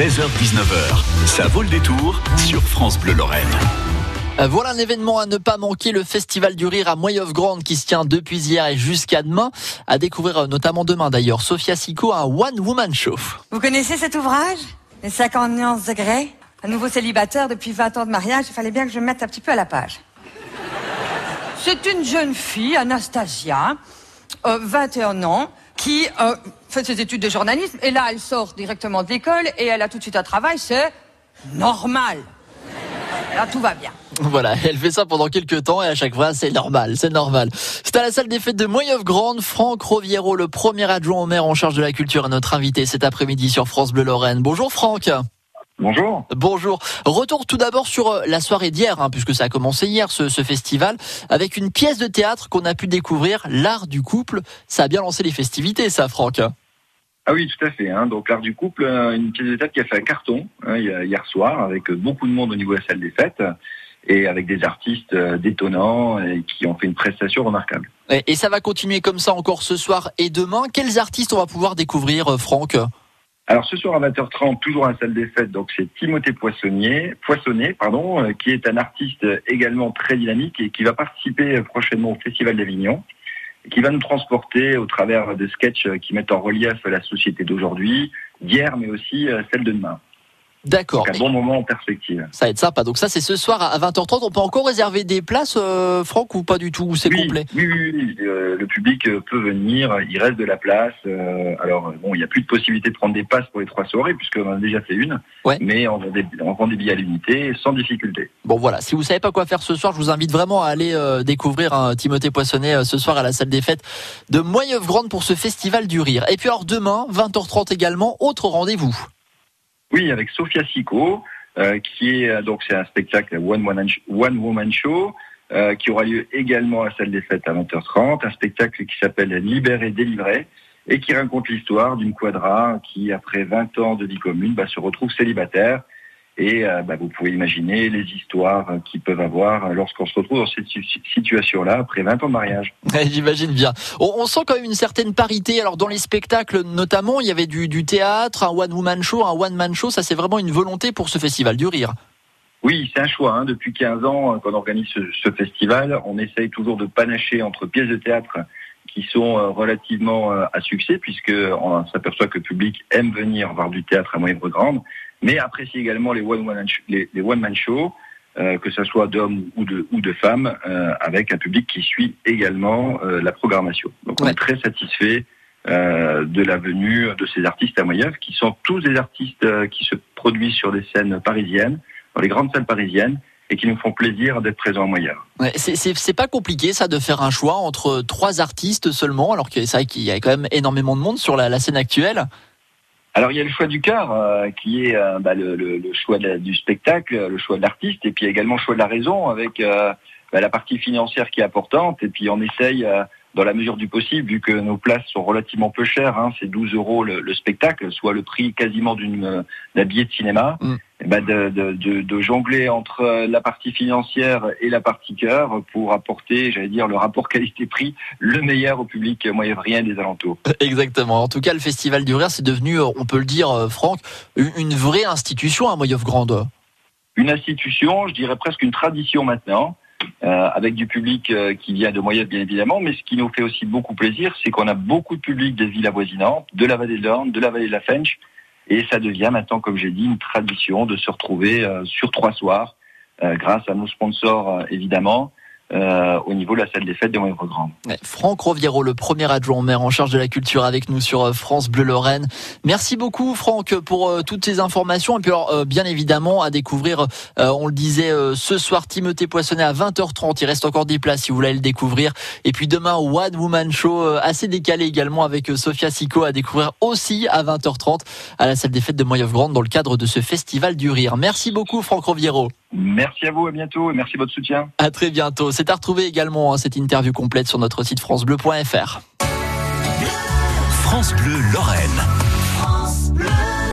16h-19h, ça vaut le détour sur France Bleu Lorraine. Euh, Voilà un événement à ne pas manquer, le Festival du Rire à Moyeuf Grande qui se tient depuis hier et jusqu'à demain. À découvrir euh, notamment demain d'ailleurs, Sophia Sico, un One Woman Show. Vous connaissez cet ouvrage? Les 50 nuances de Grey Un nouveau célibataire depuis 20 ans de mariage, il fallait bien que je me mette un petit peu à la page. C'est une jeune fille, Anastasia, euh, 21 ans, qui euh, fait ses études de journalisme, et là elle sort directement de l'école, et elle a tout de suite un travail, c'est normal. Là tout va bien. Voilà, elle fait ça pendant quelques temps et à chaque fois c'est normal, c'est normal. C'est à la salle des fêtes de Moyeuf Grande, Franck Roviero, le premier adjoint au maire en charge de la culture, est notre invité cet après-midi sur France Bleu Lorraine. Bonjour Franck. Bonjour. Bonjour. Retour tout d'abord sur euh, la soirée d'hier, hein, puisque ça a commencé hier ce, ce festival, avec une pièce de théâtre qu'on a pu découvrir, l'art du couple. Ça a bien lancé les festivités, ça, Franck. Ah oui, tout à fait. Hein. Donc l'art du couple, euh, une pièce de théâtre qui a fait un carton hein, hier soir, avec beaucoup de monde au niveau de la salle des fêtes, et avec des artistes euh, détonnants et qui ont fait une prestation remarquable. Et, ça va continuer comme ça encore ce soir et demain. Quels artistes on va pouvoir découvrir, euh, Franck? Alors ce soir à 20h30, toujours à la salle des fêtes, donc c'est Timothée Poissonnier, Poissonnet, pardon, euh, qui est un artiste également très dynamique et qui va participer euh, prochainement au Festival d'Avignon, qui va nous transporter au travers de sketchs qui mettent en relief la société d'aujourd'hui, d'hier, mais aussi euh, celle de demain. D'accord. Un bon moment en perspective. Ça va être sympa. Donc ça, c'est ce soir à 20h30. On peut encore réserver des places, euh, Franck, ou pas du tout Ou c'est oui, complet? Oui, oui, oui. Euh, le public euh, peut venir, il reste de la place. Euh, alors, bon, il n'y a plus de possibilité de prendre des passes pour les trois soirées, puisqu'on en a déjà fait une. Ouais. Mais on vend, des, on vend des billets à l'unité sans difficulté. Bon voilà, si vous savez pas quoi faire ce soir, je vous invite vraiment à aller découvrir un Timothée Poissonnet ce soir à la salle des fêtes de Moyeuf Grande pour ce festival du rire. Et puis alors demain, 20h30 également, autre rendez-vous. Oui, avec Sophia Sico, euh, qui est euh, donc c'est un spectacle One Woman, Show. euh, qui aura lieu également à la salle des fêtes à 20h30, un spectacle qui s'appelle Libéré, délivré, et qui raconte l'histoire d'une quadra qui, après 20 ans de vie commune, bah, se retrouve célibataire. Et euh, bah, vous pouvez imaginer les histoires qu'ils peuvent avoir lorsqu'on se retrouve dans cette si- situation-là après 20 ans de mariage. J'imagine bien. On, on sent quand même une certaine parité. Alors dans les spectacles notamment, il y avait du, du théâtre, un one-woman show, un one-man show. Ça c'est vraiment une volonté pour ce festival du rire. Oui, c'est un choix. Hein. Depuis 15 ans euh, qu'on organise ce, ce festival, on essaye toujours de panacher entre pièces de théâtre qui sont euh, relativement à succès, puisque on s'aperçoit que le public aime venir voir du théâtre à Moyenne Grande, mais apprécie également les one-man les, les one-man shows, euh, que ce soit d'hommes ou de, ou de femmes, euh, avec un public qui suit également euh, la programmation. Donc on est très satisfait euh, de la venue de ces artistes à Moyeuf, qui sont tous des artistes euh, qui se produisent sur des scènes parisiennes, dans les grandes salles parisiennes, et qui nous font plaisir d'être présents à Moyeuf. Ouais, c'est pas compliqué ça de faire un choix entre trois artistes seulement, alors que c'est vrai qu'il y a quand même énormément de monde sur la, la scène actuelle. Alors il y a le choix du cœur, euh, qui est euh, bah, le, le- choix du spectacle, le choix de l'artiste, et puis également le choix de la raison, avec euh, bah, la partie financière qui est importante, et puis on essaye, dans la mesure du possible, vu que nos places sont relativement peu chères, hein, c'est 12 euros le, le spectacle, soit le prix quasiment d'une euh, d'un billet de cinéma, Mm. et bah, de, de- de- de jongler entre euh, la partie financière et la partie cœur pour apporter, j'allais dire, le rapport qualité-prix le meilleur au public moyen-rien des alentours. Exactement. En tout cas, le Festival du Rire, c'est devenu, euh, on peut le dire, euh, Franck, une vraie institution à Moyeuf Grande. une institution, je dirais presque une tradition maintenant, euh, avec du public euh, qui vient de Moyeuf bien évidemment, mais ce qui nous fait aussi beaucoup plaisir, c'est qu'on a beaucoup de public des villes avoisinantes, de la vallée de l'Orne, de la vallée de la Fench, et ça devient maintenant, comme j'ai dit, une tradition de se retrouver euh, sur trois soirs, euh, grâce à nos sponsors euh, évidemment, euh, au niveau de la salle des fêtes de Moyeuf Grande. Ouais, Franck Roviero, le premier adjoint maire en charge de la culture avec nous sur euh, France Bleu Lorraine. Merci beaucoup Franck pour euh, toutes ces informations et puis euh, bien évidemment à découvrir on le disait ce soir Timothée Poissonnet à 20h30, il reste encore des places si vous voulez le découvrir et puis demain One Woman Show assez décalé également avec Sophia Sico à découvrir aussi à 20h30 à la salle des fêtes de Moyeuf Grande dans le cadre de ce festival du rire. Merci beaucoup Franck Roviero. Merci à vous, à bientôt, et merci de votre soutien. À très bientôt. C'est à retrouver également hein, cette interview complète sur notre site francebleu.fr. France Bleu Lorraine.